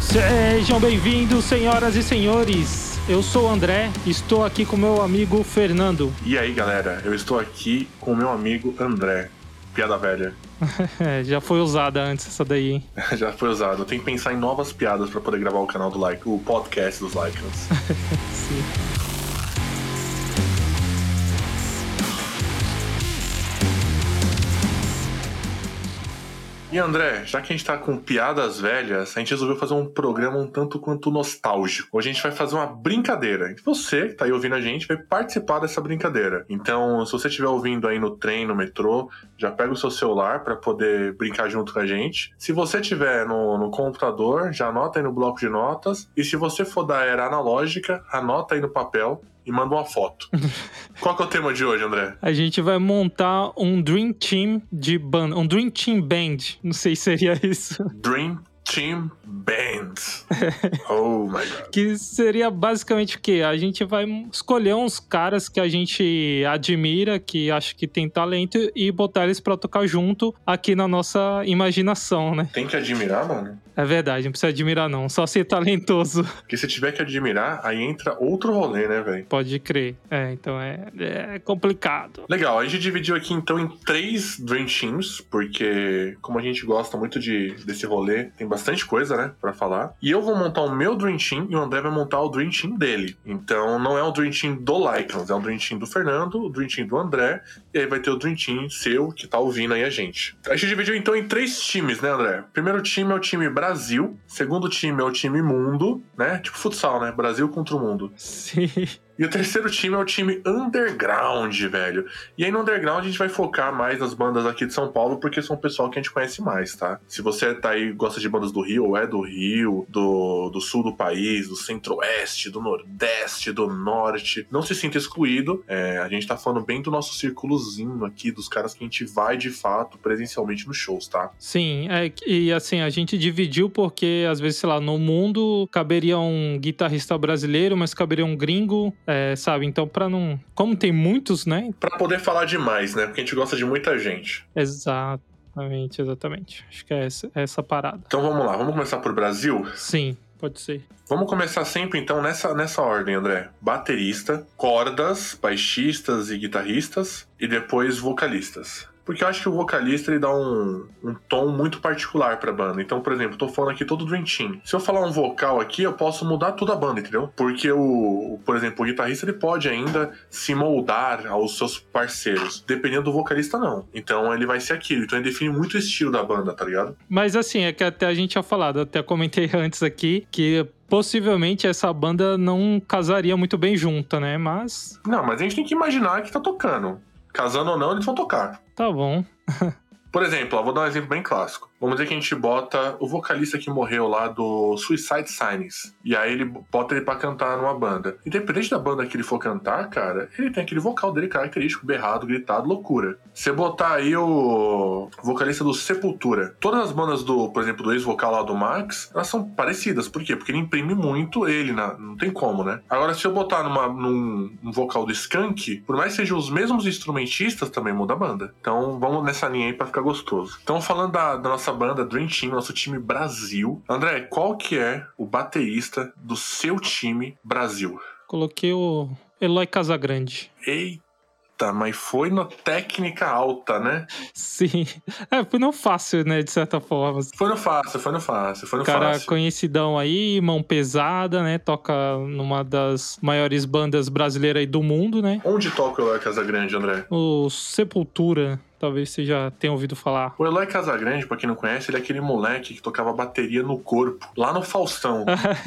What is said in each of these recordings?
Sejam bem-vindos, senhoras e senhores. Eu sou o André, estou aqui com meu amigo Fernando. E aí, galera, eu estou aqui com o meu amigo André. Piada velha. Já foi usada antes essa daí, hein? Já foi usado. Eu tenho que pensar em novas piadas pra poder gravar o canal do Like, o podcast dos Lycans. Sim. E André, já que a gente tá com piadas velhas, a gente resolveu fazer um programa um tanto quanto nostálgico. Hoje a gente vai fazer uma brincadeira. Você que tá aí ouvindo a gente vai participar dessa brincadeira. Então, se você estiver ouvindo aí no trem, no metrô, já pega o seu celular para poder brincar junto com a gente. Se você estiver no, no computador, já anota aí no bloco de notas. E se você for da era analógica, anota aí no papel e manda uma foto. Qual que é o tema de hoje, André? A gente vai montar um Dream Team de banda, um Dream Team Band. Não sei se seria isso. Dream Team Band. oh my god. Que seria basicamente o quê? A gente vai escolher uns caras que a gente admira, que acha que tem talento, e botar eles pra tocar junto aqui na nossa imaginação, né? Tem que admirar, mano. É verdade, não precisa admirar não, só ser talentoso. Porque se tiver que admirar, aí entra outro rolê, né, velho? Pode crer. É, então é, é complicado. Legal, a gente dividiu aqui então em três Dream Teams, porque como a gente gosta muito de, desse rolê, tem bastante coisa, né, pra falar. E eu vou montar o meu Dream Team e o André vai montar o Dream Team dele. Então não é o Dream Team do Lycans, é o Dream Team do Fernando, o Dream Team do André, e aí vai ter o Dream Team seu que tá ouvindo aí a gente. A gente dividiu então em três times, né, André? Primeiro time é o time Brasil, segundo time é o time Mundo, né? Tipo futsal, né? Brasil contra o mundo. Sim. E o terceiro time é o time Underground, velho. E aí no Underground a gente vai focar mais nas bandas aqui de São Paulo, porque são o pessoal que a gente conhece mais, tá? Se você tá aí gosta de bandas do Rio, ou é do Rio, do, do sul do país, do centro-oeste, do nordeste, do norte, não se sinta excluído. É, a gente tá falando bem do nosso círculozinho aqui, dos caras que a gente vai de fato presencialmente nos shows, tá? Sim, é, e assim, a gente dividiu porque, às vezes, sei lá, no mundo caberia um guitarrista brasileiro, mas caberia um gringo, é, sabe? Então, pra não. Como tem muitos, né? Pra poder falar demais, né? Porque a gente gosta de muita gente. Exatamente, exatamente. Acho que é essa, é essa parada. Então vamos lá, vamos começar por Brasil? Sim, pode ser. Vamos começar sempre então nessa, nessa ordem, André. Baterista, cordas, baixistas e guitarristas, e depois vocalistas. Porque eu acho que o vocalista ele dá um, um tom muito particular pra banda. Então, por exemplo, tô falando aqui todo Dream Team. Se eu falar um vocal aqui, eu posso mudar toda a banda, entendeu? Porque o, o- por exemplo, o guitarrista ele pode ainda se moldar aos seus parceiros. Dependendo do vocalista, não. Então ele vai ser aquilo. Então ele define muito o estilo da banda, tá ligado? Mas assim, é que até a gente tinha falado, até comentei antes aqui, que possivelmente essa banda não casaria muito bem junta, né? Mas Não, mas a gente tem que imaginar que tá tocando. Casando ou não, eles vão tocar. tá bom. Por exemplo, ó, vou dar um exemplo bem clássico. Vamos dizer que a gente bota o vocalista que morreu lá do Suicide Signs. E aí ele bota ele pra cantar numa banda. Independente da banda que ele for cantar, cara, ele tem aquele vocal dele característico, berrado, gritado, loucura. Você botar aí o vocalista do Sepultura. Todas as bandas do, por exemplo, do ex-vocal lá do Max, elas são parecidas. Por quê? Porque ele imprime muito ele, na... não tem como, né? Agora, se eu botar numa, num, num vocal do Skunk, por mais que sejam os mesmos instrumentistas, também muda a banda. Então vamos nessa linha aí pra ficar gostoso. Então, falando da, da nossa banda Dream Team, nosso time Brasil. André, qual que é o baterista do seu time Brasil? Coloquei o Eloy Casagrande. Eita, mas foi na técnica alta, né? Sim. É, foi não fácil, né, de certa forma. Foi no fácil, foi no fácil, foi no Cara fácil. conhecidão aí, mão pesada, né? Toca numa das maiores bandas brasileiras aí do mundo, né? Onde toca o Eloy Casagrande, André? O Sepultura. Talvez você já tenha ouvido falar. O Eloy Casagrande, pra quem não conhece, ele é aquele moleque que tocava bateria no corpo, lá no Faustão.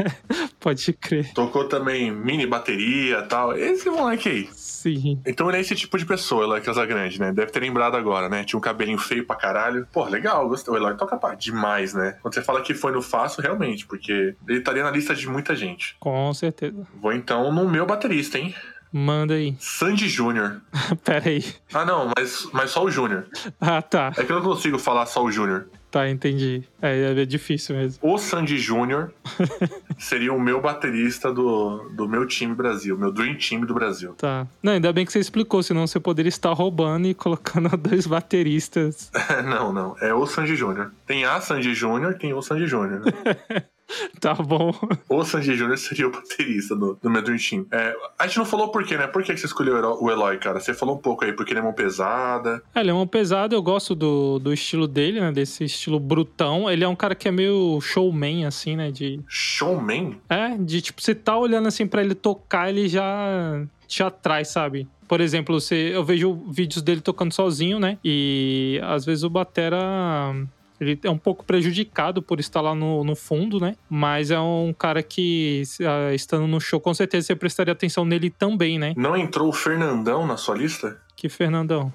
Pode crer. Tocou também mini bateria e tal. Esse moleque aí. Sim. Então ele é esse tipo de pessoa, Eloy Casagrande, né? Deve ter lembrado agora, né? Tinha um cabelinho feio pra caralho. Pô, legal, gostei. O Eloy toca pá, demais, né? Quando você fala que foi no fácil, realmente, porque ele estaria na lista de muita gente. Com certeza. Vou então no meu baterista, hein? Manda aí. Sandy Júnior. Pera aí. Ah, não, mas, mas só o Júnior. Ah, tá. É que eu não consigo falar só o Júnior. Tá, entendi. É, é difícil mesmo. O Sandy Júnior seria o meu baterista do, do meu time Brasil, meu Dream Team do Brasil. Tá. Não, ainda bem que você explicou, senão você poderia estar roubando e colocando dois bateristas. não, não. É o Sandy Júnior. Tem a Sandy Júnior, tem o Sandy Júnior. Né? Tá bom. O Sandy Júnior seria o baterista do, do meu Dream Team. É, a gente não falou por quê, né? Por que você escolheu o Eloy, cara? Você falou um pouco aí, porque ele é mão pesada. É, ele é mão pesada, eu gosto do, do estilo dele, né? Desse estilo brutão. Ele é um cara que é meio showman, assim, né? De... Showman? É, de tipo, você tá olhando assim para ele tocar, ele já te atrai, sabe? Por exemplo, você, eu vejo vídeos dele tocando sozinho, né? E às vezes o Batera ele é um pouco prejudicado por estar lá no, no fundo, né? Mas é um cara que, uh, estando no show, com certeza você prestaria atenção nele também, né? Não entrou o Fernandão na sua lista? Que Fernandão?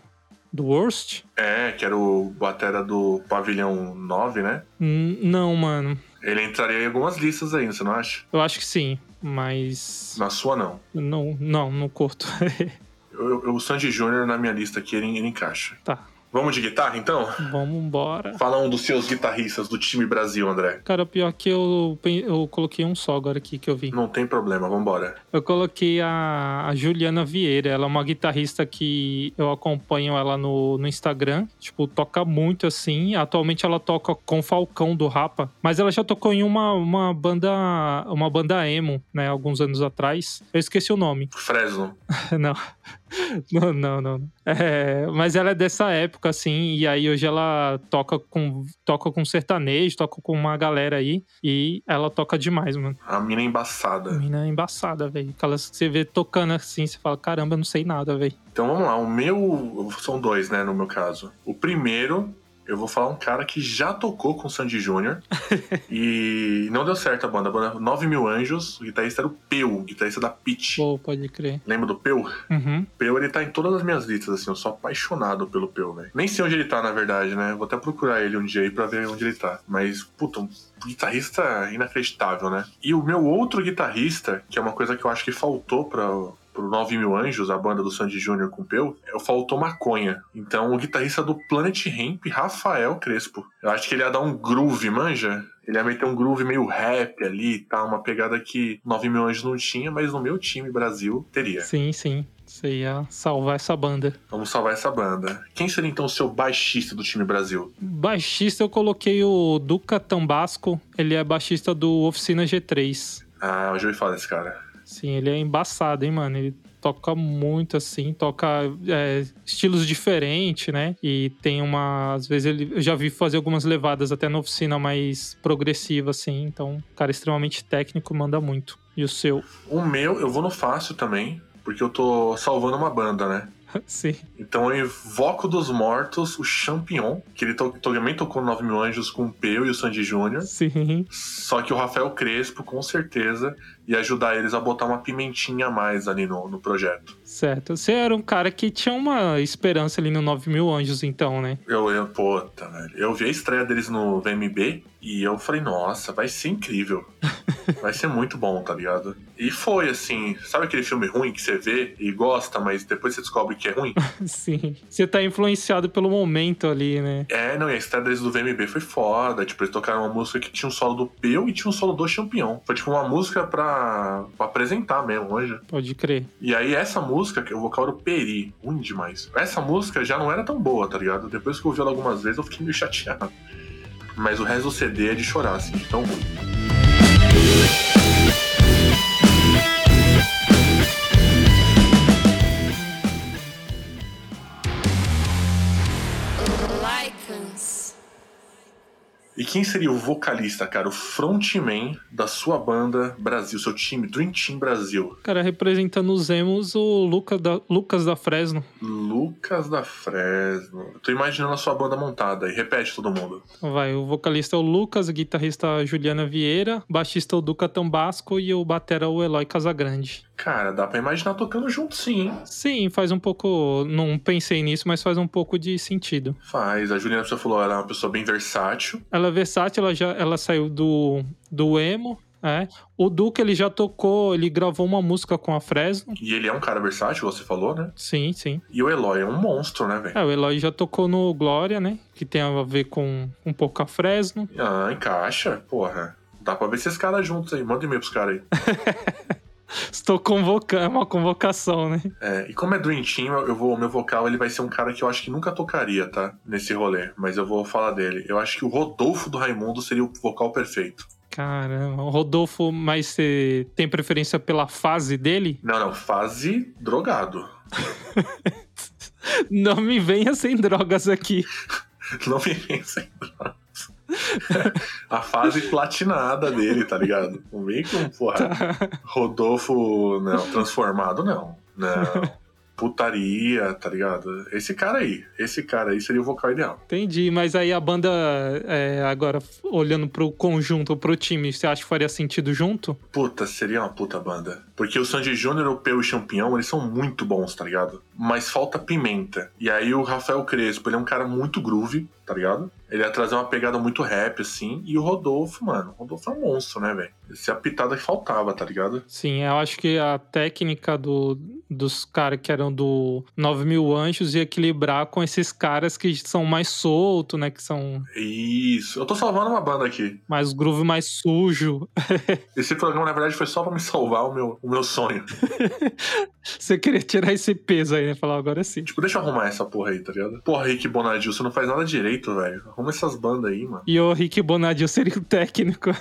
Do Worst? É, que era o batera do Pavilhão 9, né? N não, mano. Ele entraria em algumas listas aí, você não acha? Eu acho que sim, mas. Na sua, não. Não, não, não curto. eu, eu, o Sandy Júnior na minha lista aqui, ele, ele encaixa. Tá. Vamos de guitarra, então? Vamos embora. Fala um dos seus guitarristas do time Brasil, André. Cara, pior que eu, eu coloquei um só agora aqui que eu vi. Não tem problema, vambora. Eu coloquei a, a Juliana Vieira. Ela é uma guitarrista que eu acompanho ela no, no Instagram. Tipo, toca muito assim. Atualmente ela toca com Falcão do Rapa. Mas ela já tocou em uma, uma banda uma banda emo, né? Alguns anos atrás. Eu esqueci o nome. Fresno. Não. Não, não, não. É, mas ela é dessa época, assim, e aí hoje ela toca com, toca com sertanejo, toca com uma galera aí, e ela toca demais, mano. A mina é embaçada. A mina é embaçada, velho. Aquelas que você vê tocando assim, você fala, caramba, eu não sei nada, velho. Então vamos lá, o meu. São dois, né, no meu caso. O primeiro eu vou falar um cara que já tocou com o Sandy Júnior e não deu certo a banda. A banda 9 Mil Anjos, o guitarrista era o Peu, o guitarrista da Pitch. Pô, pode crer. Lembra do Peu? Uhum. Peu, ele tá em todas as minhas listas, assim, eu sou apaixonado pelo Peu, velho. Nem sei onde ele tá, na verdade, né? Vou até procurar ele um dia aí pra ver onde ele tá. Mas, puta, um guitarrista inacreditável, né? E o meu outro guitarrista, que é uma coisa que eu acho que faltou pra pro 9 Mil Anjos, a banda do Sandy Júnior com Peu, eu faltou maconha. Então o guitarrista do Planet Hemp, Rafael Crespo. Eu acho que ele ia dar um groove, manja? Ele ia meter um groove meio rap ali e tá? tal, uma pegada que 9 Mil Anjos não tinha, mas no meu time Brasil teria. Sim, sim. Você ia salvar essa banda. Vamos salvar essa banda. Quem seria então o seu baixista do time Brasil? Baixista eu coloquei o Duca Tambasco. Ele é baixista do Oficina G3. Ah, eu já ouvi falar desse cara. Sim, ele é embaçado, hein, mano? Ele toca muito assim, toca é, estilos diferentes, né? E tem uma. Às vezes ele. Eu já vi fazer algumas levadas até na oficina mais progressiva, assim. Então, cara extremamente técnico, manda muito. E o seu? O meu, eu vou no fácil também, porque eu tô salvando uma banda, né? Sim. Então eu invoco dos mortos o Champignon, que ele to também tocou no 9 Mil Anjos com o Peu e o Sandy Júnior. Sim. Só que o Rafael Crespo, com certeza, ia ajudar eles a botar uma pimentinha a mais ali no, no projeto. Certo. Você era um cara que tinha uma esperança ali no 9 Mil Anjos, então, né? Eu, eu, puta, velho. Eu vi a estreia deles no VMB e eu falei, nossa, vai ser incrível. vai ser muito bom, tá ligado? E foi assim, sabe aquele filme ruim que você vê e gosta, mas depois você descobre que é ruim? Sim. Você tá influenciado pelo momento ali, né? É, não, e a estreia deles do VMB foi foda. Tipo, eles tocaram uma música que tinha um solo do Peu e tinha um solo do Champignon. Foi tipo uma música pra, pra apresentar mesmo hoje. Pode crer. E aí essa música, que o vocal era o Peri, ruim demais. Essa música já não era tão boa, tá ligado? Depois que eu ouvi ela algumas vezes, eu fiquei meio chateado. Mas o resto do CD é de chorar, assim, de tão ruim. Quem seria o vocalista, cara? O frontman da sua banda Brasil, seu time, Dream Team Brasil. Cara, representando os emos, o Lucas da, Lucas da Fresno. Lucas da Fresno. Tô imaginando a sua banda montada aí. Repete todo mundo. Vai, o vocalista é o Lucas, o guitarrista a Juliana Vieira, baixista o Duca Tambasco e o batera o Eloy Casagrande. Cara, dá pra imaginar tocando junto sim, hein? Sim, faz um pouco. Não pensei nisso, mas faz um pouco de sentido. Faz. A Juliana você falou, ela é uma pessoa bem versátil. Ela é versátil, ela já ela saiu do, do emo. É. O Duque, ele já tocou, ele gravou uma música com a Fresno. E ele é um cara versátil, você falou, né? Sim, sim. E o Eloy é um monstro, né, velho? É, o Eloy já tocou no Glória, né? Que tem a ver com um pouco a Fresno. Ah, encaixa, porra. Dá pra ver esses caras juntos aí. Manda um e-mail pros caras aí. Estou convocando, é uma convocação, né? É, e como é Dream Team, eu vou, meu vocal ele vai ser um cara que eu acho que nunca tocaria, tá? Nesse rolê. Mas eu vou falar dele. Eu acho que o Rodolfo do Raimundo seria o vocal perfeito. Caramba, o Rodolfo, mas você tem preferência pela fase dele? Não, não, fase drogado. Não me venha sem drogas aqui. Não me venha sem drogas. A fase platinada dele, tá ligado? Não vem com, porra, Rodolfo, não, transformado, não. Não. Putaria, tá ligado? Esse cara aí, esse cara aí seria o vocal ideal. Entendi, mas aí a banda, é, agora olhando pro conjunto, pro time, você acha que faria sentido junto? Puta, seria uma puta banda. Porque o Sandy Júnior, o Peu e o Champion, eles são muito bons, tá ligado? Mas falta pimenta. E aí o Rafael Crespo, ele é um cara muito groove, tá ligado? Ele ia trazer uma pegada muito rap, assim. E o Rodolfo, mano, o Rodolfo é um monstro, né, velho? Essa é a pitada que faltava, tá ligado? Sim, eu acho que a técnica do, dos caras que eram do 9 mil anjos ia equilibrar com esses caras que são mais soltos, né? Que são Isso. Eu tô salvando uma banda aqui. mais groove mais sujo. Esse programa, na verdade, foi só pra me salvar o meu, o meu sonho. Você queria tirar esse peso aí, né? Falar agora sim. Tipo, deixa eu arrumar essa porra aí, tá ligado? Porra, Rick Bonadil, você não faz nada direito, velho. Arruma essas bandas aí, mano. E o Rick Bonadio seria o técnico.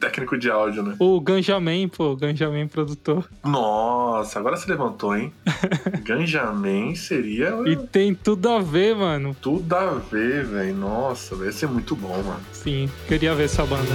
Técnico de áudio, né? O Ganjamin, pô, o Ganjamin produtor. Nossa, agora você levantou, hein? Ganjamin seria E tem tudo a ver, mano. tudo a ver, velho. Nossa, vai ser muito bom, mano. Sim, queria ver essa banda.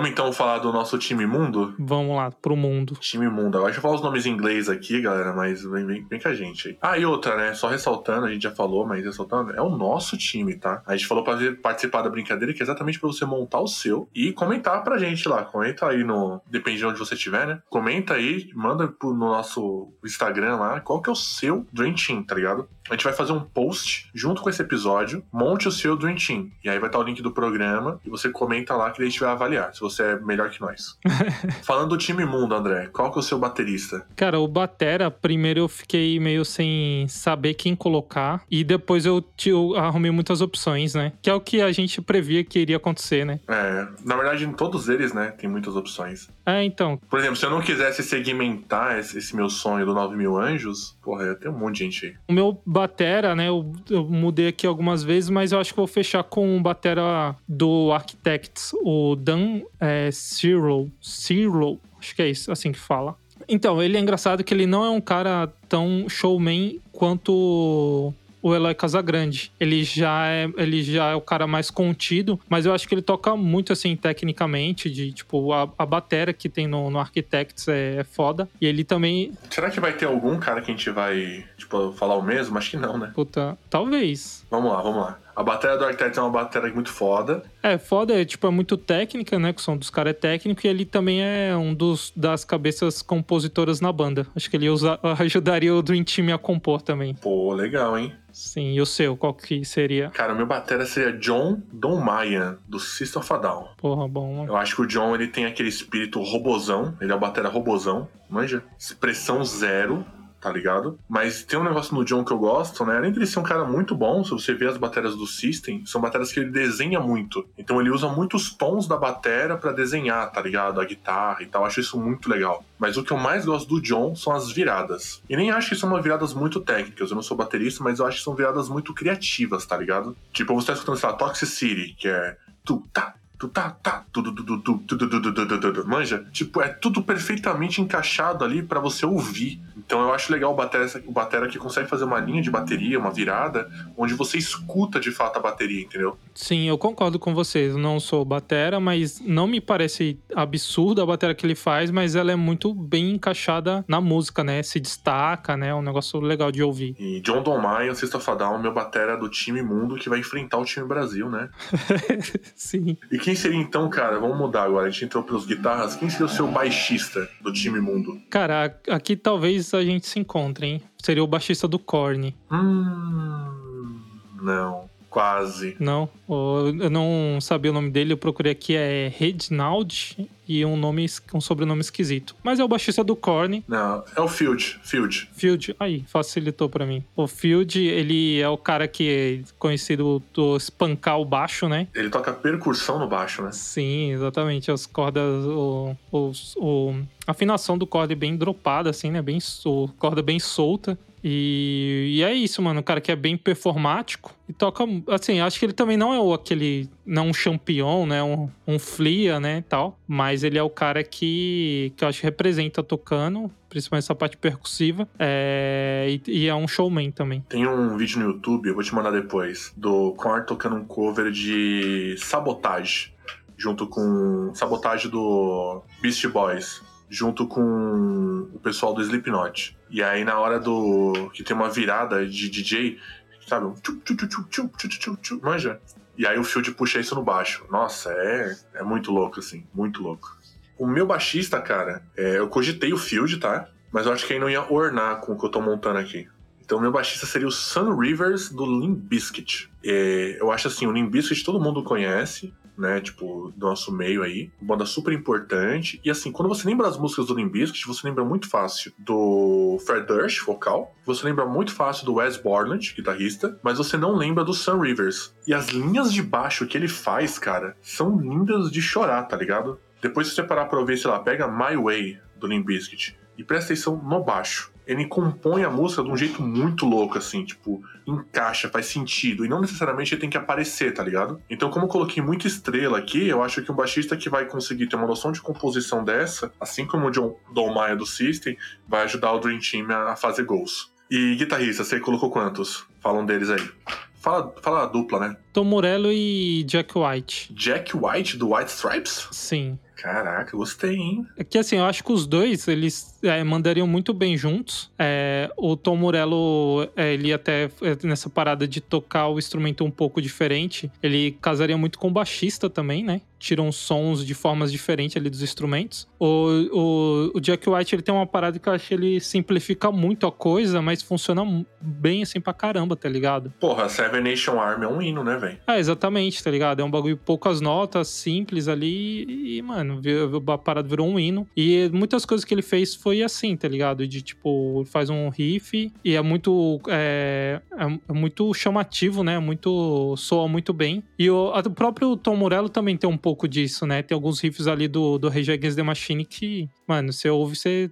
Vamos então falar do nosso time mundo? Vamos lá, pro mundo. Time mundo. Acho que eu falar os nomes em inglês aqui, galera, mas vem, vem, vem com a gente aí. Ah, e outra, né? Só ressaltando, a gente já falou, mas ressaltando, é o nosso time, tá? A gente falou pra participar da brincadeira, que é exatamente pra você montar o seu e comentar pra gente lá. Comenta aí no. Depende de onde você estiver, né? Comenta aí, manda no nosso Instagram lá qual que é o seu Dream Team, tá ligado? A gente vai fazer um post junto com esse episódio. Monte o seu Dream Team. E aí vai estar o link do programa e você comenta lá que a gente vai avaliar se você é melhor que nós. Falando do time mundo, André, qual que é o seu baterista? Cara, o Batera, primeiro eu fiquei meio sem saber quem colocar. E depois eu, te- eu arrumei muitas opções, né? Que é o que a gente previa que iria acontecer, né? É, na verdade, em todos eles, né, tem muitas opções. É, então. Por exemplo, se eu não quisesse segmentar esse, esse meu sonho do 9 mil anjos, porra, ia ter um monte de gente aí. O meu Batera, né? Eu, eu mudei aqui algumas vezes, mas eu acho que vou fechar com o Batera do Architects, o Dan é, Cyril. Cyril, acho que é isso, assim que fala. Então, ele é engraçado que ele não é um cara tão showman quanto o Eloy Casagrande. Ele já é, ele já é o cara mais contido, mas eu acho que ele toca muito assim tecnicamente, de tipo a, a batera que tem no, no Architects é, é foda. E ele também, Será que vai ter algum cara que a gente vai, tipo, falar o mesmo? Acho que não, né? puta, talvez. Vamos lá, vamos lá. A bateria do Architect é uma bateria muito foda. É, foda, é, tipo, é muito técnica, né? Que o som dos caras é técnico e ele também é um dos das cabeças compositoras na banda. Acho que ele usa, ajudaria o Dream Team a compor também. Pô, legal, hein? Sim, e o seu, qual que seria? Cara, o meu batera seria John Don Maia, do System of a Down. Porra, bom. Eu acho que o John, ele tem aquele espírito robozão. Ele é o batera robozão, manja? Expressão zero, tá ligado? Mas tem um negócio no John que eu gosto, né? Além de ser um cara muito bom, se você ver as baterias do System, são baterias que ele desenha muito. Então ele usa muitos tons da bateria pra desenhar, tá ligado? A guitarra e tal. Eu acho isso muito legal. Mas o que eu mais gosto do John são as viradas. E nem acho que são viradas muito técnicas. Eu não sou baterista, mas eu acho que são viradas muito criativas, tá ligado? Tipo, você tá escutando, sei lá, Toxicity, que é tu, tá, tá, tá, tudo, tudo, tudo, tudo, tudo, tudo, tudo, manja? Tipo, é tudo perfeitamente encaixado ali pra você ouvir. Então eu acho legal o batera, o batera que consegue fazer uma linha de bateria, uma virada, onde você escuta de fato a bateria, entendeu? Sim, eu concordo com vocês. Não sou batera, mas não me parece absurda a bateria que ele faz, mas ela é muito bem encaixada na música, né? Se destaca, né? É um negócio legal de ouvir. E John Don Maia, Sexta Fadal, meu batera do time mundo que vai enfrentar o time Brasil, né? Sim. E quem seria então, cara? Vamos mudar agora. A gente entrou pelos guitarras. Quem seria o seu baixista do time mundo? Cara, aqui talvez a gente se encontre, hein? Seria o baixista do Korn. Hum. Não. Quase. Não, o- eu não sabia o nome dele, eu procurei aqui, é Reginald e um nome, um sobrenome esquisito. Mas é o baixista do Korn, Não. É o Field. Field. Field. Aí, facilitou pra mim. O Field, ele é o cara que é conhecido do espancar o baixo, né? Ele toca percussão no baixo, né? Sim, exatamente. As cordas, o, os- o- a afinação do corda é bem dropada, assim, né? Bem, o corda bem solta. E, e é isso, mano. O cara que é bem performático e toca. Assim, acho que ele também não é o aquele. Não um champion, né? Um, um flia, né? Tal. Mas ele é o cara que, que eu acho que representa tocando, principalmente essa parte percussiva. É, e, e é um showman também. Tem um vídeo no YouTube, eu vou te mandar depois, do Korn tocando um cover de Sabotage, junto com. Sabotage do Beast Boys, junto com o pessoal do Slipknot. E aí na hora do que tem uma virada de DJ, sabe, um tchup, manja. E aí o Field puxa isso no baixo. Nossa, é, é muito louco assim, muito louco. O meu baixista, cara, é, eu cogitei o Field, tá? Mas eu acho que ele não ia ornar com o que eu tô montando aqui. Então, meu baixista seria o Sun Rivers do Limp Bizkit. É, eu acho assim, o Limp Bizkit todo mundo conhece né? Tipo, do nosso meio aí. Banda super importante. E assim, quando você lembra as músicas do Limp Bizkit, você lembra muito fácil do Fred Durst, vocal. Você lembra muito fácil do Wes Borland, guitarrista. Mas você não lembra do Sun Rivers. E as linhas de baixo que ele faz, cara, são lindas de chorar, tá ligado? Depois se você parar pra ouvir, sei lá, pega My Way do Limp e presta atenção no baixo. Ele compõe a música de um jeito muito louco, assim, tipo, encaixa, faz sentido. E não necessariamente ele tem que aparecer, tá ligado? Então, como eu coloquei muita estrela aqui, eu acho que um baixista que vai conseguir ter uma noção de composição dessa, assim como o John Don Maia do System, vai ajudar o Dream Team a fazer gols. E guitarrista, você colocou quantos? Falam deles aí. Fala, fala a dupla, né? Tom Morello e Jack White. Jack White do White Stripes? Sim. Caraca, gostei, hein? É que assim, eu acho que os dois, eles é, mandariam muito bem juntos. É, o Tom Morello, é, ele até é, nessa parada de tocar o instrumento um pouco diferente, ele casaria muito com o baixista também, né? Tiram sons de formas diferentes ali dos instrumentos. O, o, o Jack White, ele tem uma parada que eu acho que ele simplifica muito a coisa, mas funciona bem assim pra caramba, tá ligado? Porra, Seven Nation Army é um hino, né, velho? É, exatamente, tá ligado? É um bagulho poucas notas, simples ali e, mano, vi- a parada virou um hino. E muitas coisas que ele fez foi assim, tá ligado? De tipo, faz um riff e é muito. É, é muito chamativo, né? Muito. soa muito bem. E o, o próprio Tom Morello também tem um pouco disso, né? Tem alguns riffs ali do, do Rage Against the Machine que, mano, você ouve, você.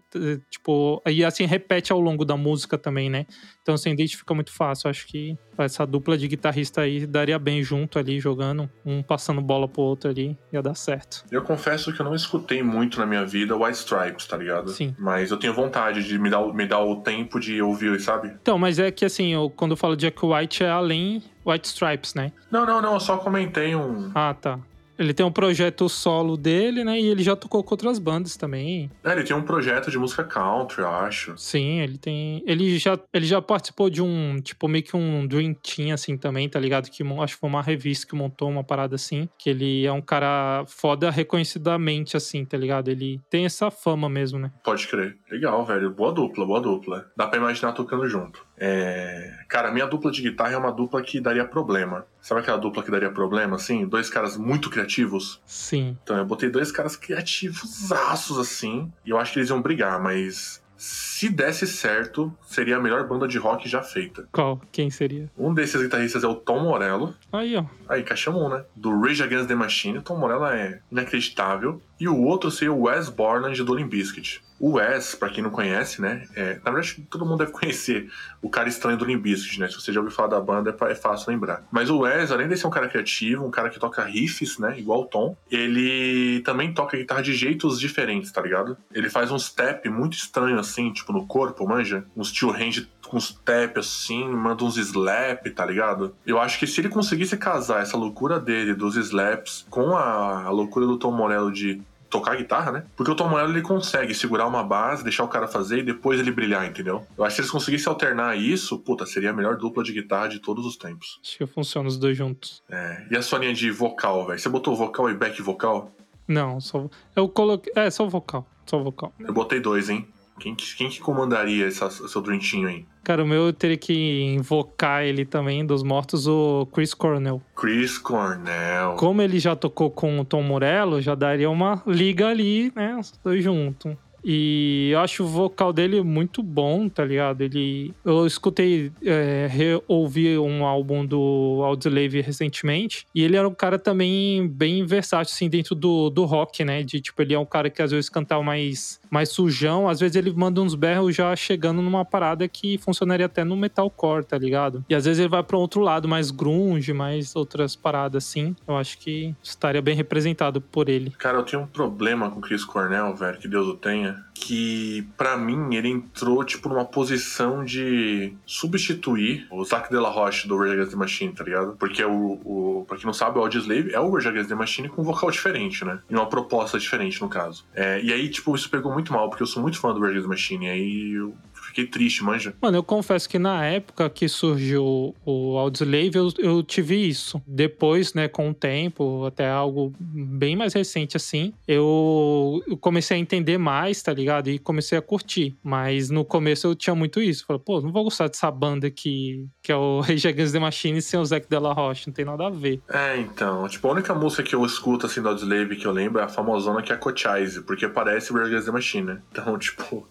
Tipo. E assim, repete ao longo da música também, né? Então você identifica muito fácil. Acho que essa dupla de guitarrista aí daria bem junto ali, jogando, um passando bola pro outro ali, ia dar certo. Eu confesso que eu não escutei muito na minha vida White Stripes, tá ligado? Sim. Mas eu tenho vontade de me dar, o- me dar o tempo de ouvir, sabe? Então, mas é que assim, eu, quando eu falo Jack White é além White Stripes, né? Não, não, não, eu só comentei um. Ah, tá. Ele tem um projeto solo dele, né? E ele já tocou com outras bandas também. É, ele tem um projeto de música country, eu acho. Sim, ele tem. Ele já, ele já participou de um, tipo, meio que um Dream Team, assim, também, tá ligado? Que acho que foi uma revista que montou uma parada assim. Que ele é um cara foda reconhecidamente, assim, tá ligado? Ele tem essa fama mesmo, né? Pode crer. Legal, velho. Boa dupla, boa dupla. Dá pra imaginar tocando junto. É... Cara, minha dupla de guitarra é uma dupla que daria problema. Sabe aquela dupla que daria problema, assim? Dois caras muito criativos? Sim. Então, eu botei dois caras criativos aços, assim. E eu acho que eles iam brigar, mas... Se desse certo, seria a melhor banda de rock já feita. Qual? Quem seria? Um desses guitarristas é o Tom Morello. Aí, ó. Aí, caixamon, né? Do Rage Against the Machine. O Tom Morello é inacreditável. E o outro seria o Wes Borland do Limp Bizkit. O Wes, pra quem não conhece, né? é- na verdade, todo mundo deve conhecer o cara estranho do Limbiskit, né? Se você já ouviu falar da banda, é é fácil lembrar. Mas o Wes, além de ser um cara criativo, um cara que toca riffs, né? Igual o Tom, ele também toca guitarra de jeitos diferentes, tá ligado? Ele faz um step muito estranho, assim, tipo, no corpo, manja? Um steel hand com step assim, manda uns slap, tá ligado? Eu acho que se ele conseguisse casar essa loucura dele dos slaps com a, a loucura do Tom Morello de tocar guitarra, né? Porque o Tom Morello ele consegue segurar uma base, deixar o cara fazer e depois ele brilhar, entendeu? Eu acho que se eles conseguissem alternar isso, puta, seria a melhor dupla de guitarra de todos os tempos. Acho que funciona os dois juntos. É. E a sua linha de vocal, velho? Você botou vocal e back vocal? Não, só. Eu coloquei. É, só vocal. Só vocal. Eu botei dois, hein? Quem, que- quem que comandaria essa, seu drentinho aí? Cara, o meu eu teria que invocar ele também, dos mortos, o Chris Cornell. Chris Cornell. Como ele já tocou com o Tom Morello, já daria uma liga ali, né? Os dois juntos. E eu acho o vocal dele muito bom, tá ligado? Ele. Eu escutei, é, re- ouvi um álbum do Audioslave recentemente. E ele era um cara também bem versátil, assim, dentro do, do rock, né? De tipo, ele é um cara que às vezes cantava mais, mais sujão. Às vezes ele manda uns berros já chegando numa parada que funcionaria até no metalcore, tá ligado? E às vezes ele vai pra outro lado, mais grunge, mais outras paradas assim. Eu acho que estaria bem representado por ele. Cara, eu tenho um problema com o Chris Cornell, velho, que Deus o tenha. Que, pra mim, ele entrou, tipo, numa posição de substituir o Zac de la Roche do Rage Against the Machine, tá ligado? Porque o, o pra quem não sabe, o Audioslave é o Rage Against the Machine com um vocal diferente, né? E uma proposta diferente, no caso. É, e aí, tipo, isso pegou muito mal, porque eu sou muito fã do Rage Against the Machine. E aí eu fiquei triste, manja. Mano, eu confesso que na época que surgiu o Audioslave, eu, eu tive isso. Depois, né, com o tempo, até algo bem mais recente assim, eu, comecei a entender mais, tá ligado? E comecei a curtir. Mas no começo eu tinha muito isso. Falei, pô, não vou gostar dessa banda aqui, que é o Rage Against the Machine sem o Zac Della Rocha, não tem nada a ver. É, então, tipo, a única música que eu escuto, assim, do Audioslave que eu lembro é a famosona que é a Cochise, porque parece Rage Against the Machine, né? Então, tipo,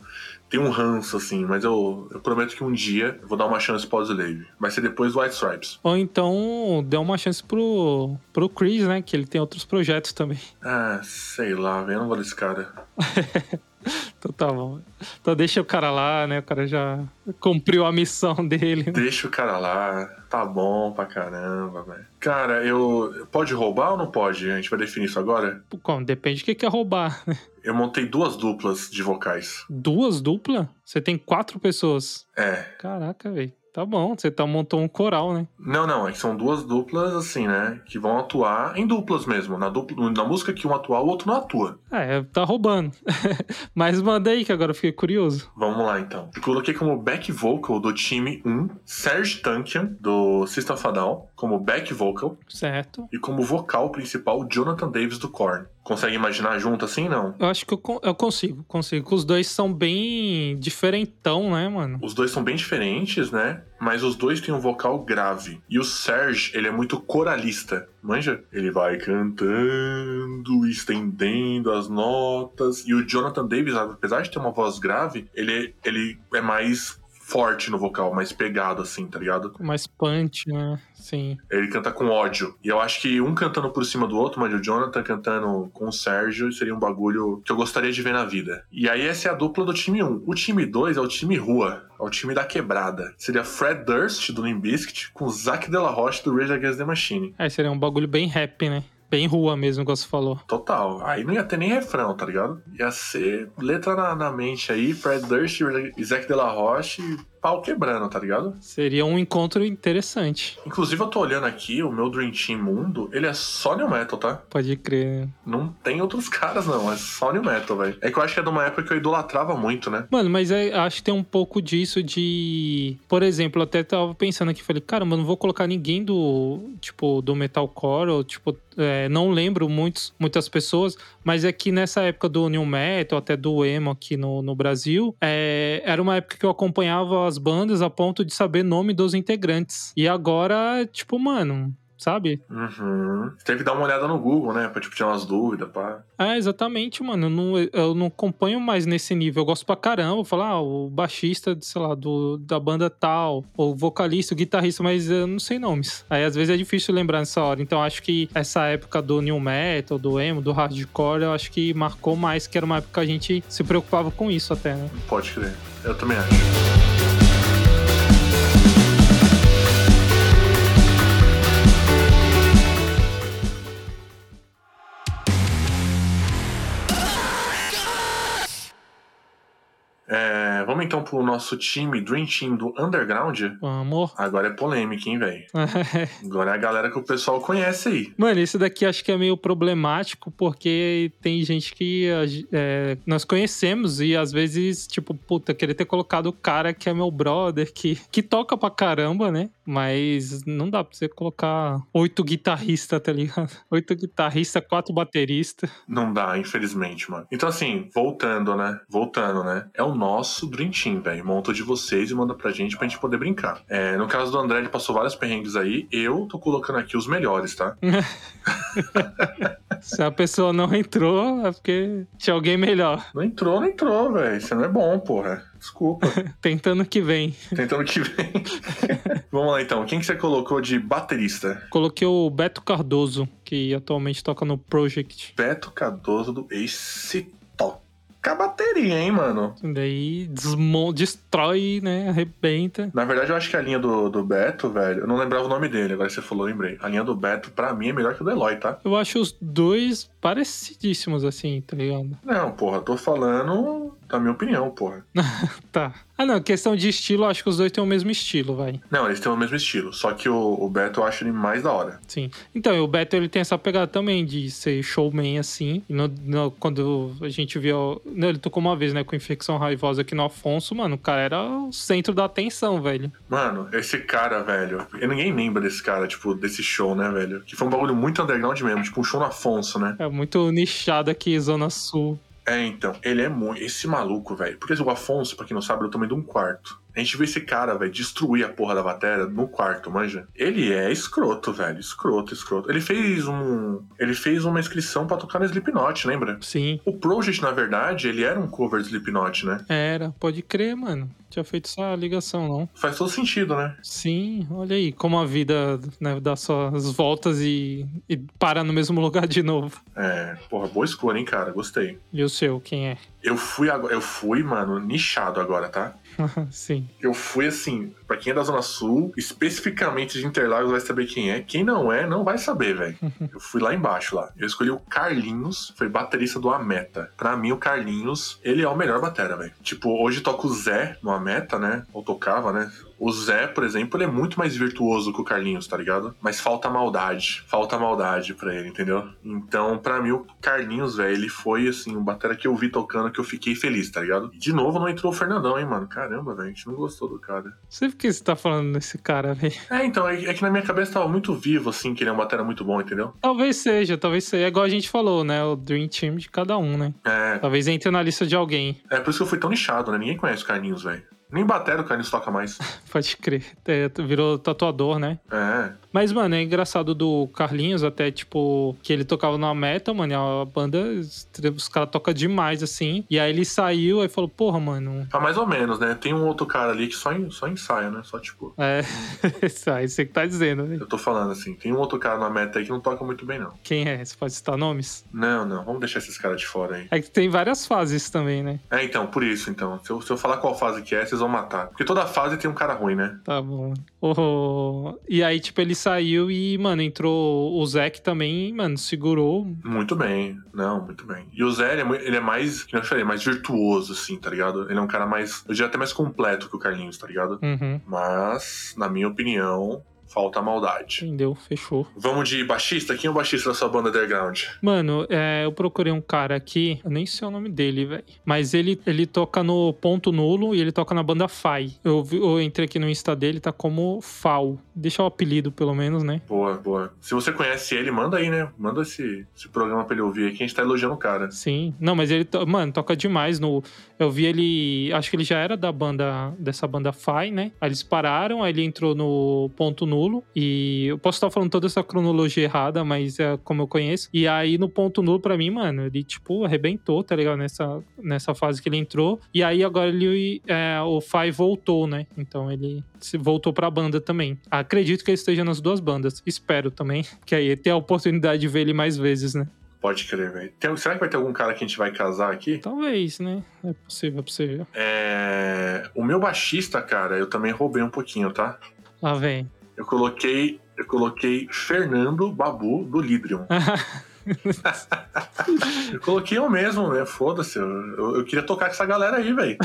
tem um ranço, assim, mas eu, eu prometo que um dia eu vou dar uma chance pro Audioslave. Vai ser depois do White Stripes. Ou então, deu uma chance pro, pro Chris, né? Que ele tem outros projetos também. Ah, sei lá, velho, eu não vou desse cara. Então tá bom. Então deixa o cara lá, né? O cara já cumpriu a missão dele. né? Deixa o cara lá, tá bom pra caramba, velho. Cara, eu. Pode roubar ou não pode? A gente vai definir isso agora? Como? Depende do que quer roubar. né? Eu montei duas duplas de vocais. Duas duplas? Você tem quatro pessoas. É. Caraca, velho. Tá bom, você tá, montou um coral, né? Não, não, é que são duas duplas, assim, né? Que vão atuar em duplas mesmo. Na, dupla, na música que um atua, o outro não atua. É, tá roubando. Mas manda aí que agora eu fiquei curioso. Vamos lá, então. Eu coloquei como back vocal do time 1, Serge Tankian, do System of a Down, como back vocal. Certo. E como vocal principal, Jonathan Davis, do Korn. Consegue imaginar junto assim, não? Eu acho que eu, con- eu consigo, consigo. Os dois são bem diferentão, né, mano? Os dois são bem diferentes, né? Mas os dois têm um vocal grave. E o Serge, ele é muito coralista. Manja? Ele vai cantando, estendendo as notas. E o Jonathan Davis, apesar de ter uma voz grave, ele, ele é mais forte no vocal, mais pegado, assim, tá ligado? Mais punch, né? Sim. Ele canta com ódio. E eu acho que um cantando por cima do outro, mas o Jonathan cantando com o Sérgio seria um bagulho que eu gostaria de ver na vida. E aí essa é a dupla do time 1. O time 2 é o time rua. É o time da quebrada. Seria Fred Durst, do Limp Bizkit, com Zac De La Rocha, do Rage Against the Machine. Aí seria um bagulho bem rap, né? Bem rua mesmo, igual você falou. Total. Aí não ia ter nem refrão, tá ligado? Ia ser letra na, na mente aí, Fred Durst Zac De La Rocha e pau quebrando, tá ligado? Seria um encontro interessante. Inclusive eu tô olhando aqui, o meu Dream Team Mundo, ele é só New Metal, tá? Pode crer. Não tem outros caras, não. É só New Metal, velho. É que eu acho que é de uma época que eu idolatrava muito, né? Mano, mas é- acho que tem um pouco disso de. Por exemplo, eu até tava pensando aqui, falei, caramba, eu não vou colocar ninguém do. Tipo, do metalcore, ou tipo. É, não lembro muitos, muitas pessoas, mas é que nessa época do New Metal, até do emo aqui no, no Brasil, é, era uma época que eu acompanhava as bandas a ponto de saber nome dos integrantes. E agora, tipo, mano, sabe? Uhum. Teve que dar uma olhada no Google, né? Pra tipo, tirar umas dúvidas, pá. É, exatamente, mano. Eu não, eu não acompanho mais nesse nível. Eu gosto pra caramba. Falar, ah, o baixista, sei lá, do, da banda tal, o vocalista, o guitarrista, mas eu não sei nomes. Aí às vezes é difícil lembrar nessa hora. Então acho que essa época do new metal, do emo, do hardcore, eu acho que marcou mais, que era uma época que a gente se preocupava com isso até, né? Pode crer. Eu também acho. Eh, vamos então pro nosso time, Dream Team do Underground. Amor. Agora é polêmica, hein, velho? Agora é a galera que o pessoal conhece aí. Mano, esse daqui acho que é meio problemático, porque tem gente que é, nós conhecemos e às vezes, tipo, puta, querer ter colocado o cara que é meu brother, que, que toca pra caramba, né? Mas não dá pra você colocar oito guitarristas, tá ligado? Oito guitarristas, quatro bateristas. Não dá, infelizmente, mano. Então, assim, voltando, né? Voltando, né? É o nosso Dream Team, velho. Monta de vocês e manda pra gente pra gente poder brincar. É, no caso do André, ele passou vários perrengues aí. Eu tô colocando aqui os melhores, tá? Se a pessoa não entrou, é porque tinha alguém melhor. Não entrou, não entrou, velho. Isso não é bom, porra. Desculpa. Tentando que vem. Tentando que vem. Vamos lá então. Quem que você colocou de baterista? Coloquei o Beto Cardoso, que atualmente toca no Project. Beto Cardoso do Ace a bateria, hein, mano? Daí destrói, né? Arrebenta. Na verdade, eu acho que a linha do, do Beto, velho, eu não lembrava o nome dele, agora você falou, lembrei. A linha do Beto, pra mim, é melhor que o do Eloy, tá? Eu acho os dois parecidíssimos, assim, tá ligado? Não, porra, tô falando da minha opinião, porra. tá. Ah, não, questão de estilo, acho que os dois têm o mesmo estilo, vai. Não, eles têm o mesmo estilo, só que o, o Beto eu acho ele mais da hora. Sim. Então, o Beto ele tem essa pegada também de ser showman assim. No, no, quando a gente viu. Não, ele tocou uma vez, né, com infecção raivosa aqui no Afonso, mano, o cara era o centro da atenção, velho. Mano, esse cara, velho. Eu ninguém lembra desse cara, tipo, desse show, né, velho? Que foi um bagulho muito underground mesmo, tipo um show no Afonso, né? É muito nichado aqui, Zona Sul. É, então, ele é muito. Esse maluco, velho. Porque o Afonso, pra quem não sabe, é o tamanho de um quarto. A gente vê esse cara, velho, destruir a porra da bateria no quarto, manja. Ele é escroto, velho. Escroto, escroto. Ele fez um. Ele fez uma inscrição para tocar no Slipknot, lembra? Sim. O Project, na verdade, ele era um cover de Slipknot, né? Era, pode crer, mano. Tinha feito essa ligação, não. Faz todo sentido, né? Sim, olha aí, como a vida né, dá suas voltas e, e para no mesmo lugar de novo. É, porra, boa escolha, hein, cara. Gostei. E o seu, quem é? Eu fui agora, eu fui, mano, nichado agora, tá? Sim. Eu fui assim, pra quem é da Zona Sul, especificamente de Interlagos vai saber quem é. Quem não é, não vai saber, velho. eu fui lá embaixo lá. Eu escolhi o Carlinhos, foi baterista do Ameta. Pra mim, o Carlinhos, ele é o melhor batera, velho. Tipo, hoje toca o Zé no Ameta, né? Ou tocava, né? O Zé, por exemplo, ele é muito mais virtuoso que o Carlinhos, tá ligado? Mas falta maldade. Falta maldade pra ele, entendeu? Então, pra mim, o Carlinhos, velho, ele foi, assim, um batera que eu vi tocando que eu fiquei feliz, tá ligado? E de novo não entrou o Fernandão, hein, mano? Caramba, velho, a gente não gostou do cara. Sei por que você tá falando desse cara, velho. É, então, é, é, que na minha cabeça tava muito vivo, assim, que ele é um batera muito bom, entendeu? Talvez seja, talvez seja. É igual a gente falou, né? O Dream Team de cada um, né? É. Talvez entre na lista de alguém. É, por isso que eu fui tão nichado, né? Ninguém conhece o Carlinhos, velho. Nem batera o Carlinhos toca mais. Pode crer. É, virou tatuador, né? É. Mas, mano, é engraçado do Carlinhos, até, tipo, que ele tocava na meta, mano, a banda, os caras tocam demais, assim. E aí ele saiu e falou, porra, mano. Tá mais ou menos, né? Tem um outro cara ali que só, só ensaia, né? Só, tipo. É, aí você que tá dizendo, né? Eu tô falando assim, tem um outro cara na meta aí que não toca muito bem, não. Quem é? Você pode citar nomes? Não, não, vamos deixar esses caras de fora aí. É que tem várias fases também, né? É, então, por isso, então. Se eu, se eu falar qual fase que é, vocês vão matar. Porque toda fase tem um cara ruim, né? Tá bom. Oh, e aí, tipo, ele saiu e, mano, entrou o Zé que também, mano, segurou. Muito bem. Não, muito bem. E o Zé, ele é, ele é mais, como eu falei, mais virtuoso, assim, tá ligado? Ele é um cara mais, eu diria até mais completo que o Carlinhos, tá ligado? Uhum. Mas, na minha opinião, falta maldade. Entendeu? Fechou. Vamos de baixista? Quem é o baixista da sua banda underground? Mano, é, eu procurei um cara aqui, eu nem sei o nome dele, velho. Mas ele, ele toca no Ponto Nulo e ele toca na banda Fai. Eu, eu entrei aqui no Insta dele, tá como Fal. Deixa o apelido, pelo menos, né? Boa, boa. Se você conhece ele, manda aí, né? Manda esse, esse programa pra ele ouvir aí, que a gente tá elogiando o cara. Sim. Não, mas ele, mano, toca demais no. Eu vi ele. Acho que ele já era da banda. dessa banda Fai, né? Aí eles pararam, aí ele entrou no ponto nulo. E eu posso estar falando toda essa cronologia errada, mas é como eu conheço. E aí no ponto nulo, pra mim, mano, ele, tipo, arrebentou, tá ligado? Nessa, nessa fase que ele entrou. E aí agora ele. É, o Fai voltou, né? Então ele se voltou pra banda também. Acredito que ele esteja nas duas bandas. Espero também. Que aí ter a oportunidade de ver ele mais vezes, né? Pode crer, velho. Será que vai ter algum cara que a gente vai casar aqui? Talvez, né? É possível, é possível. É... O meu baixista, cara, eu também roubei um pouquinho, tá? Lá vem. Eu coloquei. Eu coloquei Fernando Babu do Librium. Eu coloquei eu mesmo, né? Foda-se. Eu, eu- queria tocar com essa galera aí, velho.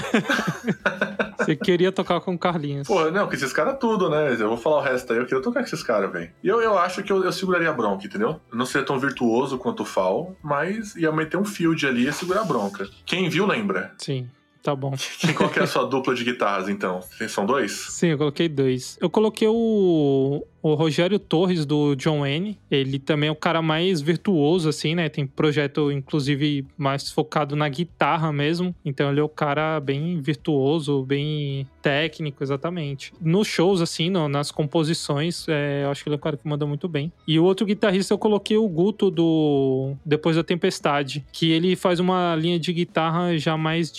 Você queria tocar com o Carlinhos. Pô, não, com esses caras tudo, né? Eu vou falar o resto aí, eu queria tocar com esses caras, velho. E eu, eu acho que eu, eu seguraria a bronca, entendeu? Eu não seria tão virtuoso quanto o Fal, mas ia meter um field ali e ia segurar a bronca. Quem viu, lembra. Sim, tá bom. Quem, qual que é a sua dupla de guitarras, então? São dois? Sim, eu coloquei dois. Eu coloquei o, o Rogério Torres do John Wayne. Ele também é o cara mais virtuoso, assim, né? Tem projeto, inclusive, mais focado na guitarra mesmo. Então ele é o cara bem virtuoso, bem técnico, exatamente. Nos shows, assim, no- nas composições, é, eu acho que ele é um cara que manda muito bem. E o outro guitarrista eu coloquei o Guto do Depois da Tempestade, que ele faz uma linha de guitarra já mais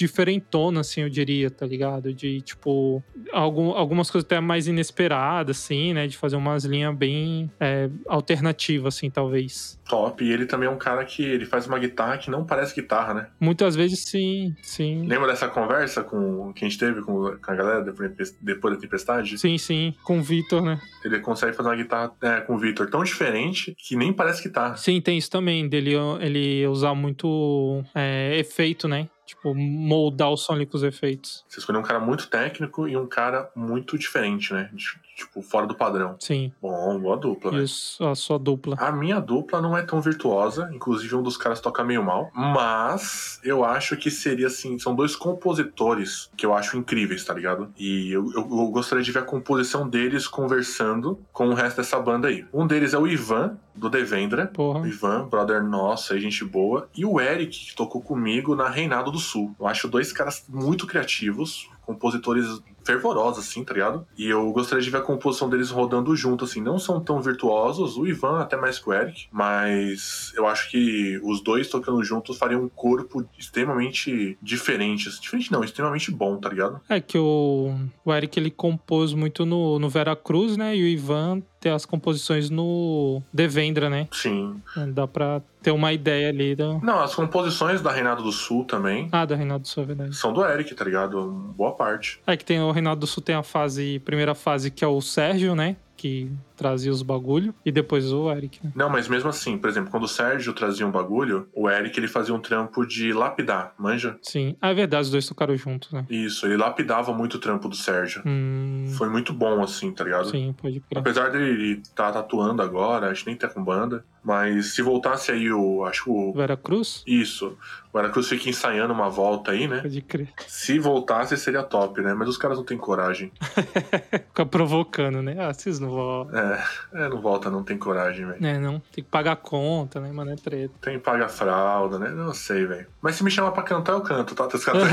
diferentona, assim, eu diria, tá ligado? De, tipo, algum, algumas coisas até mais inesperadas, assim, né? De fazer umas linhas bem é, alternativas, assim, talvez. Top. E ele também é um cara que ele faz uma guitarra que não parece guitarra, né? Muitas vezes, sim, sim. Lembra dessa conversa com que a gente teve com, com a galera depois, depois da tempestade? Sim, sim, com o Vitor, né? Ele consegue fazer uma guitarra é, com o Victor tão diferente que nem parece guitarra. Sim, tem isso também, dele ele usar muito é, efeito, né? Tipo, moldar o ali com os efeitos. Você escolheu um cara muito técnico e um cara muito diferente, né? De- Tipo, fora do padrão. Sim, Bom, boa dupla, né? os- a sua dupla. A minha dupla não é tão virtuosa, inclusive um dos caras toca meio mal, mas eu acho que seria assim, são dois compositores que eu acho incríveis, tá ligado? E eu, eu- eu gostaria de ver a composição deles conversando com o resto dessa banda aí. Um deles é o Ivan, do Devendra, o Porra. Ivan, brother nosso, aí, gente boa. E o Eric, que tocou comigo na Reinado do Sul. Eu acho dois caras muito criativos, compositores fervorosos, assim, tá ligado? E eu gostaria de ver a composição deles rodando junto, assim. Não são tão virtuosos, o Ivan até mais que o Eric, mas eu acho que os dois tocando juntos fariam um corpo extremamente diferente. assim. Diferente não, extremamente bom, tá ligado? É que o, o Eric ele compôs muito no, no Vera Cruz, né? E o Ivan tem as composições no Devendra, né? Sim. Dá pra ter uma ideia ali do. Não, as composições da Reinado do Sul também Ah, do Reinaldo Sul, é verdade. são do Eric, tá ligado? Boa parte. É que tem o Reinaldo do Sul tem a fase, primeira fase que é o Sérgio, né? Que trazia os bagulho. E depois o Eric, né? Não, mas mesmo assim, por exemplo, quando o Sérgio trazia um bagulho, o Eric ele fazia um trampo de lapidar, manja? Sim. Ah, é verdade, os dois tocaram juntos, né? Isso, ele lapidava muito o trampo do Sérgio. Hum. Foi muito bom, assim, tá ligado? Sim, pode crer. Apesar dele estar tá tatuando agora, acho que nem tá com banda. Mas se voltasse aí o. Acho que o. Vera Cruz? Isso. O Aracruz fica ensaiando uma volta aí, né? Pode crer. Se voltasse, seria top, né? Mas os caras não têm coragem. Fica provocando, né? Ah, vocês não vão. É, é não volta, não tem coragem, velho. É, não. Tem que pagar conta, né, mano? É treta. Tem paga fralda, né? Não sei, velho. Mas se me chamar pra cantar, eu canto, tá? Caras-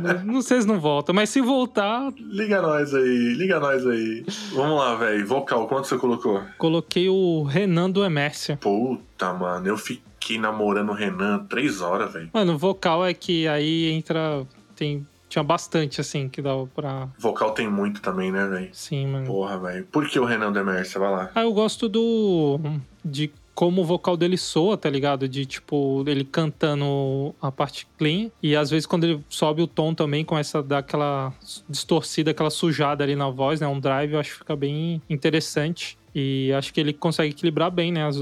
não, sei se não volta, mas se voltar, Liga nós aí, liga nós aí. Vamos lá, velho. Vocal, quanto você colocou? coloquei o Renan do Emércia. Puta, mano, eu fiquei namorando o Renan três horas, velho. Mano, o vocal é que aí entra. Tem. Tinha bastante, assim, que dava pra. Vocal tem muito também, né, velho? Sim, mano. Porra, velho. Por que o Renan Demércia? Vai lá. Ah, eu gosto do. De como o vocal dele soa, tá ligado? De tipo, ele cantando a parte clean. E às vezes quando ele sobe o tom também, começa a dar aquela distorcida, aquela sujada ali na voz, né? Um drive, eu acho que fica bem interessante. E acho que ele consegue equilibrar bem, né? as-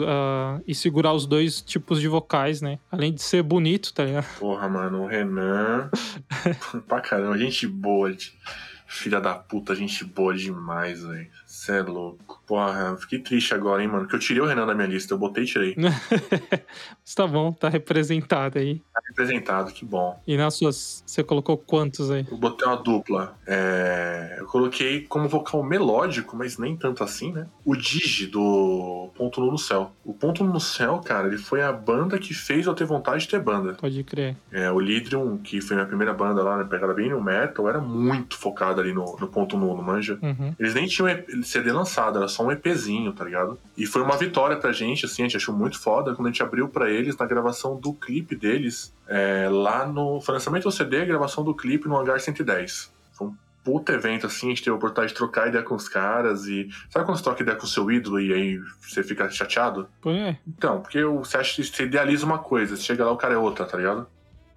e segurar os dois tipos de vocais, né? Além de ser bonito, tá ligado? Porra, mano, o Renan. pra caramba, gente boa. gente. Filha da puta, gente boa demais, velho. Cê é louco. Porra, fiquei triste agora, hein, mano. Que eu tirei o Renan da minha lista. Eu botei e tirei. Mas tá bom, tá representado aí. Tá representado, que bom. E nas suas, você colocou quantos aí? Eu botei uma dupla. É, Eu coloquei como vocal melódico, mas nem tanto assim, né? O Digi do Ponto Nu no Céu. O Ponto Nu no Céu, cara, ele foi a banda que fez eu ter vontade de ter banda. Pode crer. É, o Lidrium, que foi minha primeira banda lá, né, pegada bem no metal, era muito focada ali no, no Ponto Nu, no manja. Uhum. Eles nem tinham CD lançado, era só um EPzinho, tá ligado? E foi uma vitória pra gente, assim, a gente achou muito foda quando a gente abriu pra eles na gravação do clipe deles, é, lá no foi lançamento do CD, gravação do clipe no Hangar 110. Foi um puta evento, assim, a gente teve a oportunidade de trocar ideia com os caras e... Sabe quando você troca ideia com o seu ídolo e aí você fica chateado? Pô, é. Então, porque você acha que você idealiza uma coisa, você chega lá o cara é outra, tá ligado?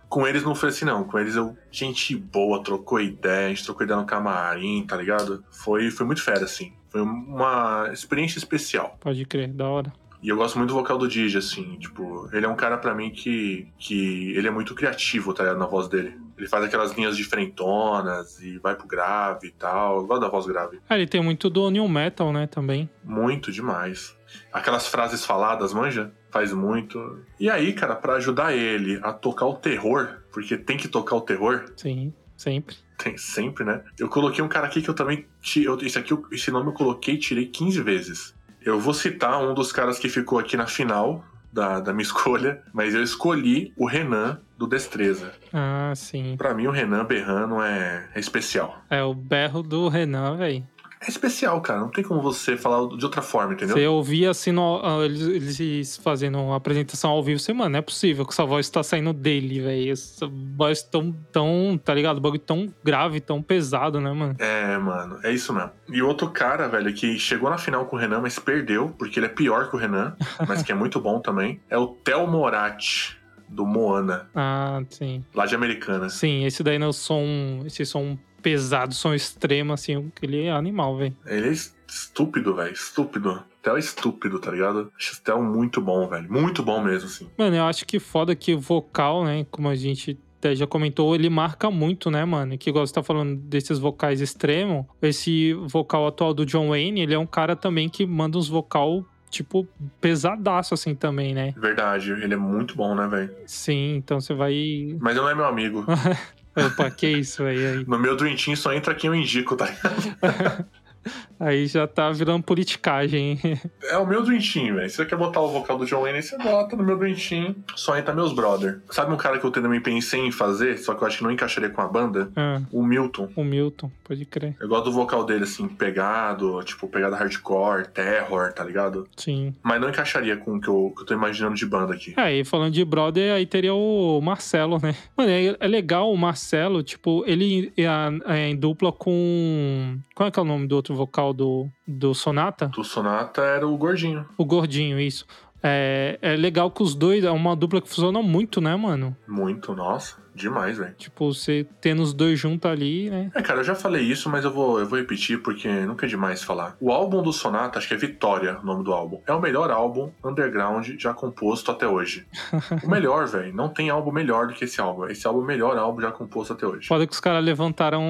Com eles não foi assim, não. Com eles eu. Gente boa, trocou ideia, a gente trocou ideia no camarim, tá ligado? Foi, foi muito fera, assim. Foi uma experiência especial. Pode crer, da hora. E eu gosto muito do vocal do Digi, assim, tipo, ele é um cara pra mim que, que ele é muito criativo, tá ligado, na voz dele. Ele faz aquelas linhas diferentonas e vai pro grave e tal. Eu gosto da voz grave. Ah, ele tem muito do New Metal, né, também. Muito demais. Aquelas frases faladas, manja? Faz muito. E aí, cara, pra ajudar ele a tocar o terror, porque tem que tocar o terror, Sim, sempre. Tem sempre, né? Eu coloquei um cara aqui que eu também. eu- esse, aqui, esse nome eu coloquei e tirei 15 vezes. Eu vou citar um dos caras que ficou aqui na final da, da minha escolha, mas eu escolhi o Renan do Destreza. Ah, sim. Pra mim, o Renan berrando é, é especial. É o berro do Renan, velho. É especial, cara. Não tem como você falar de outra forma, entendeu? Você ouvia assim, no- ah, eles, eles fazendo uma apresentação ao vivo, você, mano, não é possível que essa voz tá saindo dele, velho. Essa voz tão, tão, tá ligado? O bagulho tão grave, tão pesado, né, mano? É, mano, é isso mesmo. E outro cara, velho, que chegou na final com o Renan, mas perdeu, porque ele é pior que o Renan, mas que é muito bom também, é o Theo Moratti, do Moana, Ah, sim. lá de Americana. Sim, esse daí no som, esse som pesado, som extremo, assim, ele é animal, velho. Ele é estúpido, velho, estúpido. Theo é estúpido, tá ligado? Acho Theo muito bom, velho. Muito bom mesmo, assim. Mano, eu acho que foda que o vocal, né, como a gente até já comentou, ele marca muito, né, mano? Que igual você tá falando desses vocais extremos, esse vocal atual do John Wayne, ele é um cara também que manda uns vocal, tipo, pesadaço, assim, também, né? Verdade, ele é muito bom, né, velho? Sim, então você vai... Mas não é meu amigo. Opa, que isso aí, aí? No meu Dream Team só entra quem eu indico, tá ligado? Aí já tá virando politicagem? É o meu Team, velho. Se você quer botar o vocal do John Wayne, você bota no meu Team. Só entra meus brother. Sabe um cara que eu também pensei em fazer, só que eu acho que não encaixaria com a banda? Ah, O Milton. o Milton, pode crer. Eu gosto do vocal dele, assim, pegado, tipo, pegada hardcore, terror, tá ligado? Sim. Mas não encaixaria com o que eu, que eu tô imaginando de banda aqui. É, e falando de brother, aí teria o Marcelo, né? Mano, é, é legal o Marcelo, tipo, ele é, é em dupla com. Qual é que é o nome do outro vocal do, do Sonata? Do Sonata era o gordinho. O Gordinho, isso. É, é legal que os dois, é uma dupla que funciona muito, né, mano? Muito, nossa, demais, velho. Tipo, você tendo os dois juntos ali, né? É, cara, eu já falei isso, mas eu vou, eu vou repetir porque nunca é demais falar. O álbum do Sonata, acho que é Vitória o nome do álbum, é o melhor álbum underground já composto até hoje. o melhor, velho. Não tem álbum melhor do que esse álbum. Esse álbum é o melhor álbum já composto até hoje. Foda que os caras levantaram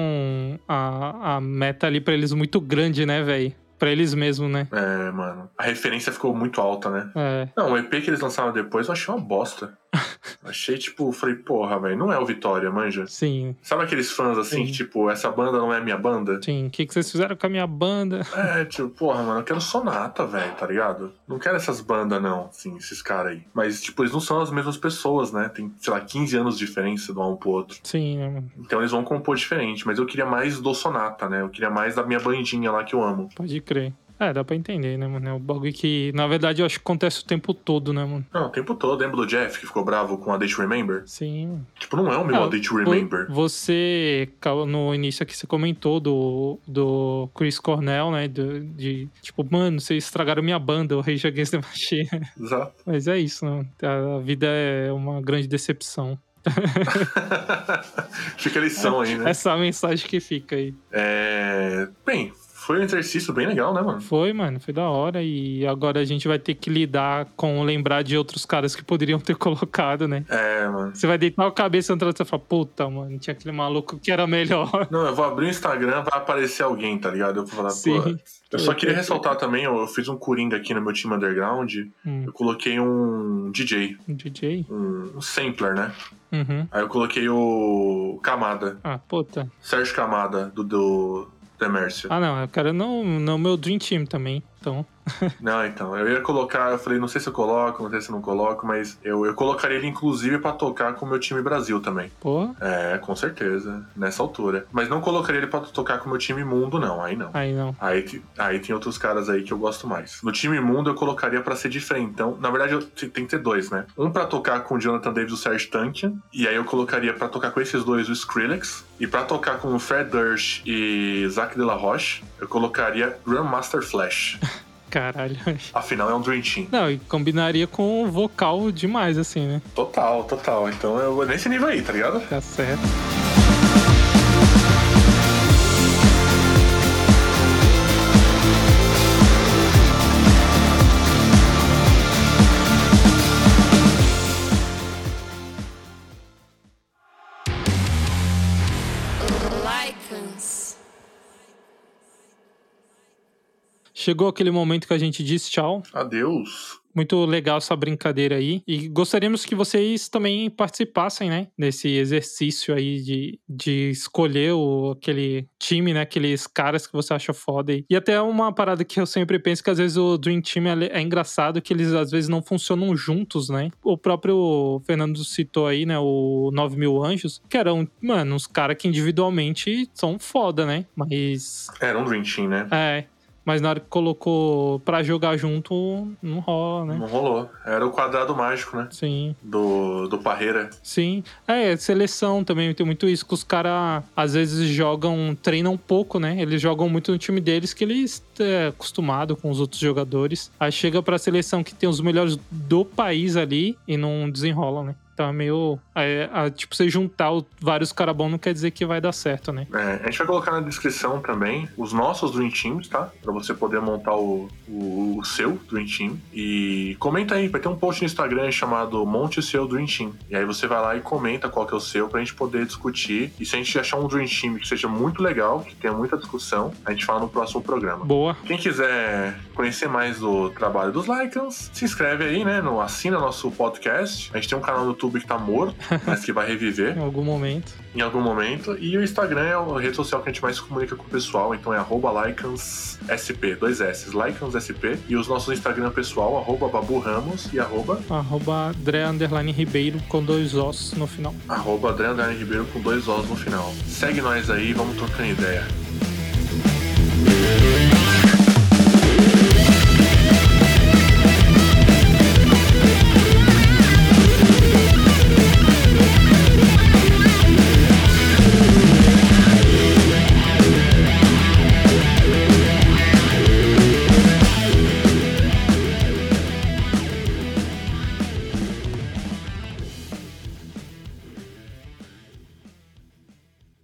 a, a meta ali pra eles muito grande, né, velho? Pra eles mesmos, né? É, mano. A referência ficou muito alta, né? É. Não, o EP que eles lançaram depois eu achei uma bosta. Achei, tipo, falei, porra, velho, não é o Vitória, manja. Sim, Sabe aqueles fãs assim, Sim. que, tipo, essa banda não é minha banda? sim. O que, que vocês fizeram com a minha banda? É, tipo, porra, mano, eu quero Sonata, velho, tá ligado? Não quero essas bandas, não, assim, esses caras aí. Mas, tipo, eles não são as mesmas pessoas, né? Tem, sei lá, 15 anos de diferença de um pro outro. Sim, né? Então eles vão compor diferente. Mas eu queria mais do Sonata, né? Eu queria mais da minha bandinha lá que eu amo. Pode crer. É, dá pra entender, né, mano? É um bagulho que, na verdade, eu acho que acontece o tempo todo, né, mano? Não, o tempo todo. Lembra do Jeff que ficou bravo com a Day to Remember? Sim. Tipo, não é o meu Ah, A Vo- Remember. Você, no início aqui, você comentou do, do Chris Cornell, né? Do- de, tipo, mano, vocês estragaram minha banda, o Rage Against the Machine. Exato. Mas é isso, né? A vida é uma grande decepção. Fica a lição aí, né? Essa é a mensagem que fica aí. É... Bem, Foi um exercício bem legal, né, mano? Foi, mano, foi da hora. E agora a gente vai ter que lidar com lembrar de outros caras que poderiam ter colocado, né? É, mano. Você vai deitar a cabeça no trato e falar, puta, mano, tinha aquele maluco que era melhor. Não, eu vou abrir o Instagram, vai aparecer alguém, tá ligado? Eu vou falar, Sim. pô. Eu só queria ressaltar também, eu fiz um Coringa aqui no meu time underground. Hum, Eu coloquei um DJ, um DJ? um, um sampler, né? Uhum. Aí eu coloquei o Camada, Ah, puta. Sérgio Camada, do, do Demércio. Ah, não, quero no, no meu Dream Team também. Então, Não, então, eu ia colocar, eu falei, não sei se eu coloco, não sei se eu não coloco, mas eu, eu colocaria ele inclusive pra tocar com o meu time Brasil também. porra, É, com certeza, nessa altura. Mas não colocaria ele pra tocar com o meu time Mundo, não, aí não. aí não. Aí, aí tem outros caras aí que eu gosto mais. No time mundo eu colocaria pra ser diferentão. Na verdade, eu, te- tem que ter dois, né? Um pra tocar com o Jonathan Davis e o Serge Tankian. E aí eu colocaria pra tocar com esses dois o Skrillex. E pra tocar com o Fred Durst e Zach De La Roche, eu colocaria Grandmaster Flash. Caralho. Afinal, é um Dream Team. Não, e combinaria com o vocal demais, assim, né? Total, total. Então eu vou nesse nível aí, tá ligado? Tá certo. Chegou aquele momento que a gente diz tchau. Adeus. Muito legal essa brincadeira aí. E gostaríamos que vocês também participassem, né? Nesse exercício aí de, de escolher o, aquele time, né? Aqueles caras que você acha foda. E, e até uma parada que eu sempre penso que às vezes o Dream Team é, é engraçado que eles às vezes não funcionam juntos, né? O próprio Fernando citou aí, né? O 9 Mil Anjos, que eram, mano, uns caras que individualmente são foda, né? Mas Era um Dream Team, né? é. Mas na hora que colocou pra jogar junto, não rola, né? Não rolou. Era o quadrado mágico, né? Sim, Do, do Parreira. sim. É, seleção também tem muito isso, que os caras às vezes jogam, treinam pouco, né? Eles jogam muito no time deles, que eles é acostumado com os outros jogadores. Aí chega pra seleção que tem os melhores do país ali e não desenrola, né? Então é meio. é, é, tipo, você juntar o- vários caras bons não quer dizer que vai dar certo, né? É, a gente vai colocar na descrição também os nossos Dream Teams, tá? Pra você poder montar o, o, o seu Dream Team. E comenta aí, vai ter um post no Instagram chamado Monte Seu Dream Team. E aí você vai lá e comenta qual que é o seu pra gente poder discutir. E se a gente achar um Dream Team que seja muito legal, que tenha muita discussão, a gente fala no próximo programa. Boa. Quem quiser conhecer mais do trabalho dos Lycans, se inscreve aí, né? No, assina nosso podcast. A gente tem um canal no YouTube que tá morto, mas que vai reviver Em algum momento. em algum momento. E o Instagram é a rede social que a gente mais se comunica com o pessoal, então é arroba LycansSP, dois S, LycansSP. E os nossos Instagram pessoal, arroba Babu Ramos e arroba, Arroba André Underline Ribeiro com dois ossos no final. arroba André Andrade Ribeiro com dois Os no final. Segue nós aí, vamos trocando ideia.